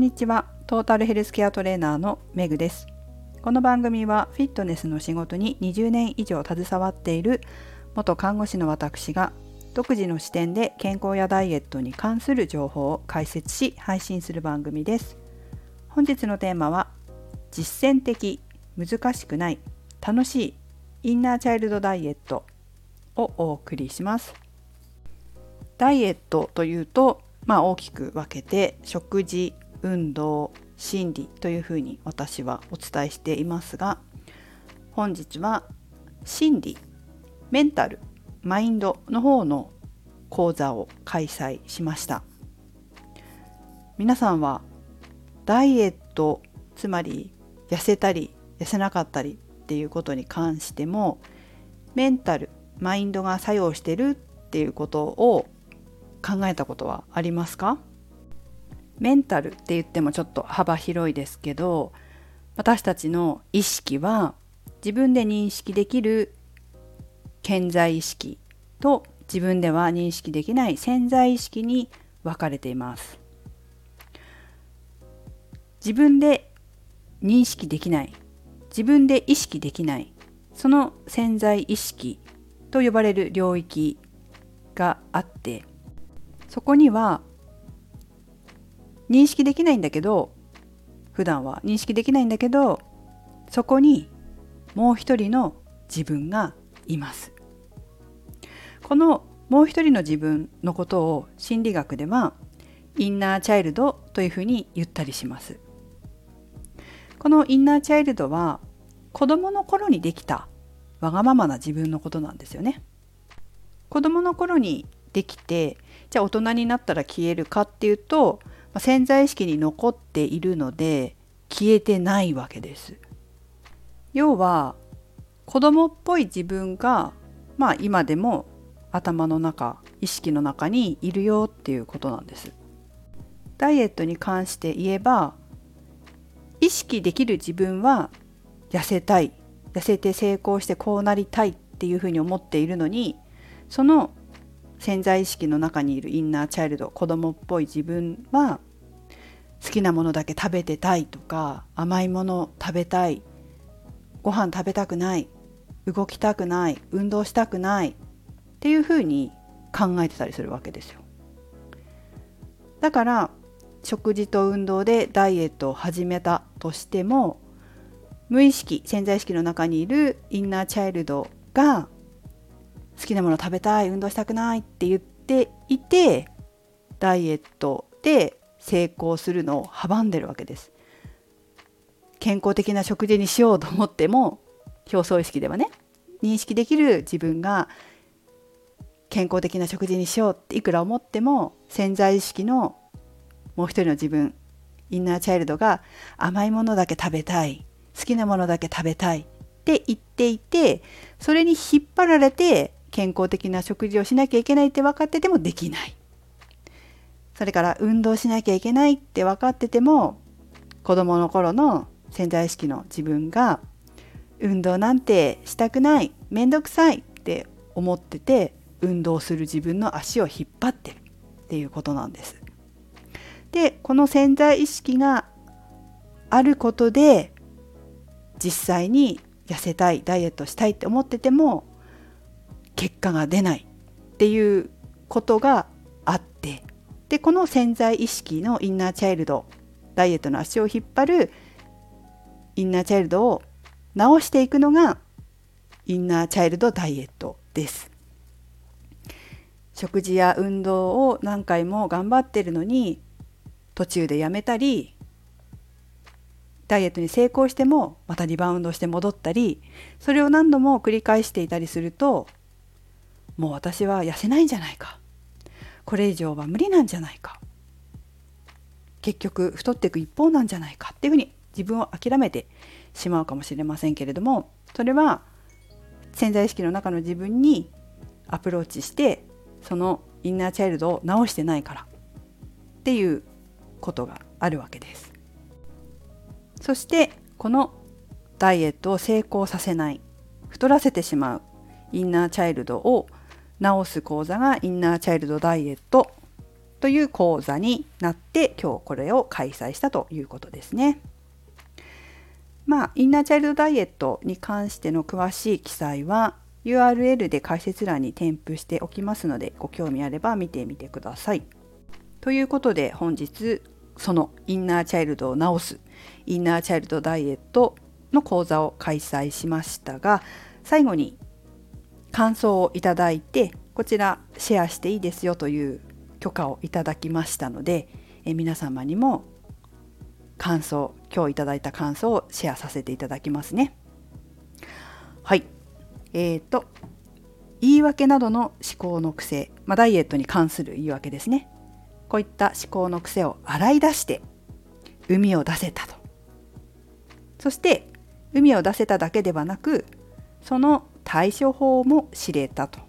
んにちは。トータルヘルスケアトレーナーのメグです。この番組はフィットネスの仕事に20年以上携わっている元看護師の私が独自の視点で健康やダイエットに関する情報を解説し配信する番組です。本日のテーマは実践的難しくない楽しいインナーチャイルドダイエットをお送りします。ダイエットというとまあ大きく分けて食事運動心理というふうに私はお伝えしていますが本日は心理メンタルマインドの方の講座を開催しました。皆さんはダイエットつまり痩せたり痩せなかったりっていうことに関してもメンタルマインドが作用してるっていうことを考えたことはありますか？メンタルって言ってもちょっと幅広いですけど私たちの意識は自分で認識できる潜在意識と自分では認識できない潜在意識に分かれています。自分で認識できない自分で意識できないその潜在意識と呼ばれる領域があってそこには認識できないんだけど普段は認識できないんだけどそこにもう一人の自分がいます。このもう一人の自分のことを心理学ではインナーチャイルドというふうに言ったりします。このインナーチャイルドは子供の頃にできたわがままな自分のことなんですよね。子供の頃にできてじゃあ大人になったら消えるかっていうと潜在意識に残っているので消えてないわけです。要は子供っぽい自分がまあ今でも頭の中意識の中にいるよっていうことなんです。ダイエットに関して言えば意識できる自分は痩せたい痩せて成功してこうなりたいっていうふうに思っているのにその潜在意識の中にいるインナーチャイルド子供っぽい自分は好きなものだけ食べてたいとか甘いもの食べたいご飯食べたくない動きたくない運動したくないっていうふうに考えてたりするわけですよ。だから食事と運動でダイエットを始めたとしても無意識潜在意識の中にいるインナーチャイルドが好きなもの食べたい運動したくないって言っていてダイエットで成功するのを阻んでるわけです。健康的な食事にしようと思っても表層意識ではね認識できる自分が健康的な食事にしようっていくら思っても潜在意識のもう一人の自分インナーチャイルドが甘いものだけ食べたい好きなものだけ食べたいって言っていてそれに引っ張られて健康的な食事をしなきゃいけないって分かっててもできないそれから運動しなきゃいけないって分かってても子どもの頃の潜在意識の自分が運動なんてしたくないめんどくさいって思ってて運動する自分の足を引っ張ってるっていうことなんです。でこの潜在意識があることで実際に痩せたいダイエットしたいって思ってても結果が出ないっていうことがあってでこの潜在意識のインナーチャイルドダイエットの足を引っ張るインナーチャイルドを直していくのがインナーチャイルドダイエットです。食事や運動を何回も頑張ってるのに途中でやめたりダイエットに成功してもまたリバウンドして戻ったりそれを何度も繰り返していたりするともう私は痩せないんじゃないか。これ以上は無理なんじゃないか。結局太っていく一方なんじゃないかっていうふうに自分を諦めてしまうかもしれませんけれどもそれは潜在意識の中の自分にアプローチしてそのインナーチャイルドを直してないから。っていうことがあるわけです。そしてこのダイエットを成功させない太らせてしまうインナーチャイルドを治す講座がインナーチャイルドダイエットという講座になって今日これを開催したということですね。まあインナーチャイルドダイエットに関しての詳しい記載は URL で解説欄に添付しておきますのでご興味あれば見てみてください。ということで本日そのインナーチャイルドを治すインナーチャイルドダイエットの講座を開催しましたが最後に感想をいただいてこちらシェアしていいですよという許可をいただきましたのでえ皆様にも感想今日いただいた感想をシェアさせていただきますね。はい。えーと言い訳などの思考の癖、まあ、ダイエットに関する言い訳ですね。こういった思考の癖を洗い出して海を出せたと。そして海を出せただけではなくその対処法も知れたと。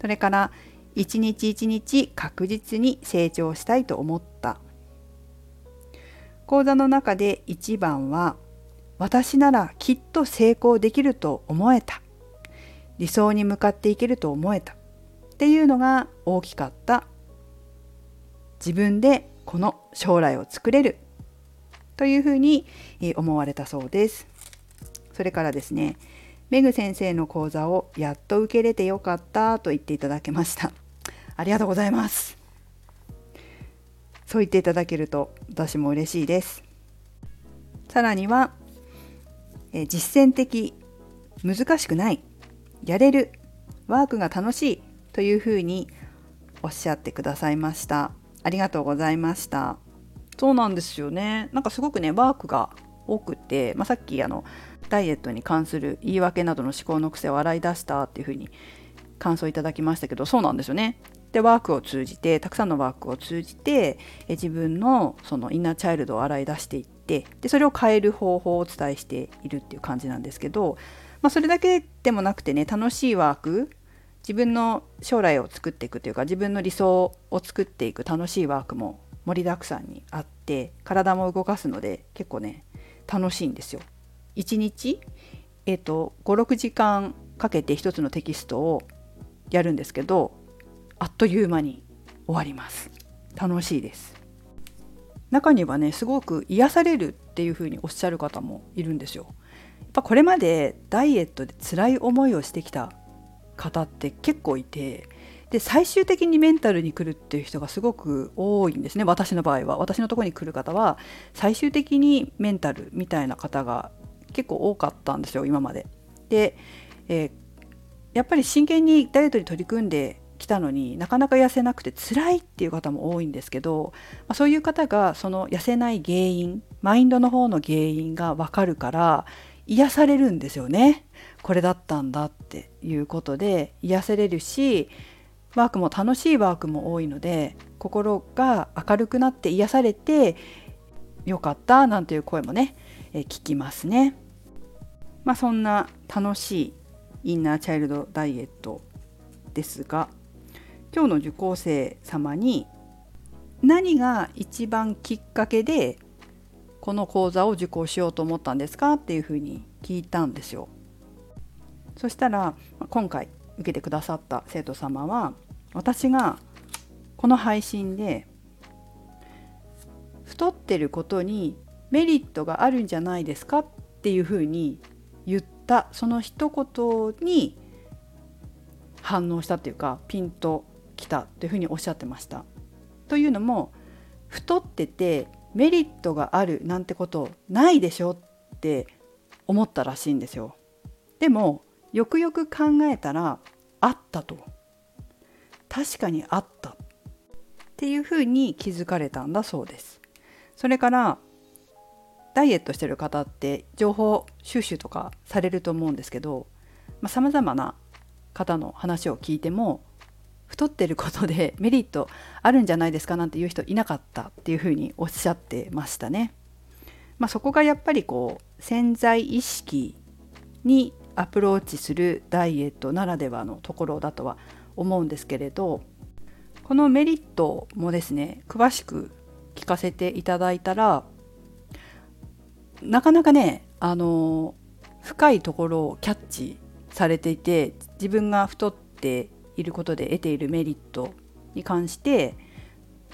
それから一日一日確実に成長したいと思った。講座の中で一番は私ならきっと成功できると思えた。理想に向かっていけると思えた。っていうのが大きかった。自分でこの将来を作れる。というふうに思われたそうです。それからですね、メグ先生の講座をやっと受け入れてよかったと言っていただけました。ありがとうございます。そう言っていただけると私も嬉しいです。さらには、え実践的、難しくない、やれる、ワークが楽しいというふうにおっしゃってくださいました。ありがとうございました。そうなんですよね。なんかすごくね、ワークが多くて、まあ、さっきあのダイエットに関する言い訳などの思考の癖を洗い出したっていうふうに感想いただきましたけど、そうなんですよね。で、ワークを通じて、たくさんのワークを通じて、え自分のそのインナーチャイルドを洗い出していって、で、それを変える方法をお伝えしているっていう感じなんですけど、まあ、それだけでもなくてね、楽しいワーク、自分の将来を作っていくというか自分の理想を作っていく楽しいワークも盛りだくさんにあって体も動かすので結構ね楽しいんですよ。1日、えーと、56時間かけて1つのテキストをやるんですけどあっという間に終わります。楽しいです。中にはねすごく癒されるっていうふうにおっしゃる方もいるんですよ。やっぱこれまでダイエットで辛い思いをしてきた方って結構いてで最終的にメンタルに来るっていう人がすごく多いんですね私の場合は私のとこに来る方は最終的にメンタルみたいな方が結構多かったんですよ今まで。で、えー、やっぱり真剣にダイエットに取り組んできたのになかなか痩せなくて辛いっていう方も多いんですけど、まあ、そういう方がその痩せない原因マインドの方の原因が分かるから癒されるんですよね。これだったんだっていうことで癒せれるしワークも楽しいワークも多いので心が明るくなって癒されてよかったなんていう声もね、え聞きますね。まあそんな楽しいインナーチャイルドダイエットですが今日の受講生様に何が一番きっかけでこの講座を受講しようと思ったんですかっていうふうに聞いたんですよ。そしたら今回受けてくださった生徒様は私がこの配信で太ってることにメリットがあるんじゃないですかっていうふうに言ったその一言に反応したっていうかピンときたというふうにおっしゃってました。というのも太っててメリットがあるなんてことないでしょって思ったらしいんですよ。でもよくよく考えたらあったと確かにあったっていうふうに気づかれたんだそうですそれからダイエットしてる方って情報収集とかされると思うんですけどさまざ、まな方の話を聞いても太ってることでメリットあるんじゃないですかなんていう人いなかったっていうふうにおっしゃってましたね。まあ、そこがやっぱりこう潜在意識にアプローチするダイエットならではのところだとは思うんですけれどこのメリットもですね詳しく聞かせていただいたらなかなかねあの深いところをキャッチされていて自分が太っていることで得ているメリットに関して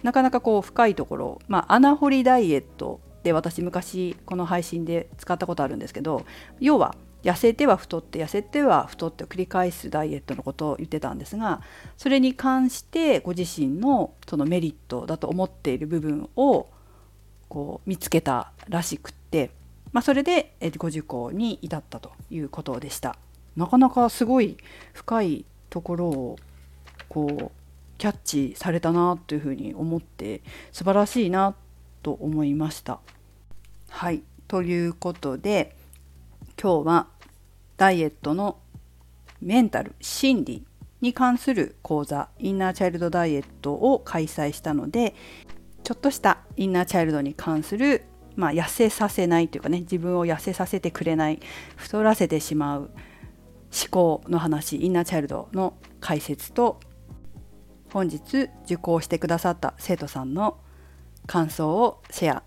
なかなかこう深いところ、まあ、穴掘りダイエットで私昔この配信で使ったことあるんですけど要は痩せては太って痩せては太ってを繰り返すダイエットのことを言ってたんですがそれに関してご自身のそのメリットだと思っている部分をこう見つけたらしくって、まあ、それでご受講に至ったということでした。なかなかすごい深いところをこうキャッチされたなというふうに思って素晴らしいなと思いました。はいということで今日はダイエットのメンタル心理に関する講座インナーチャイルドダイエットを開催したのでちょっとしたインナーチャイルドに関する、まあ、痩せさせないというかね自分を痩せさせてくれない太らせてしまう思考の話インナーチャイルドの解説と本日受講してくださった生徒さんの感想をシェア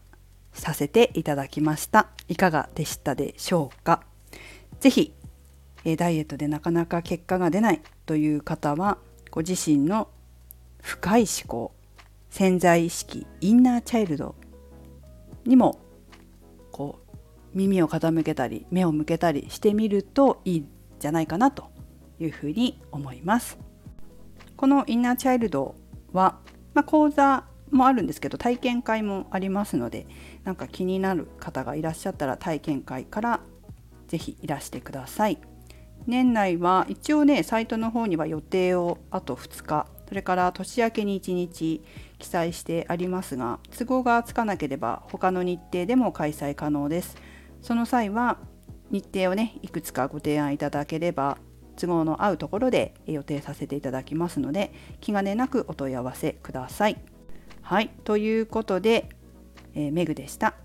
させていただきました。いかがでしたでしょうか？是非えダイエットでなかなか結果が出ないという方はご自身の深い思考潜在意識インナーチャイルドにもこう耳を傾けたり目を向けたりしてみるといいんじゃないかなというふうに思います。このインナーチャイルドは、まあ、講座もあるんですけど体験会もありますのでなんか気になる方がいらっしゃったら体験会から是非いらしてください。年内は一応ねサイトの方には予定をあと2日。それから年明けに1日記載してありますが都合がつかなければ他の日程でも開催可能です。その際は日程をねいくつかご提案いただければ都合の合うところで予定させていただきますので気兼ねなくお問い合わせください。はいということで、えー、メグでした。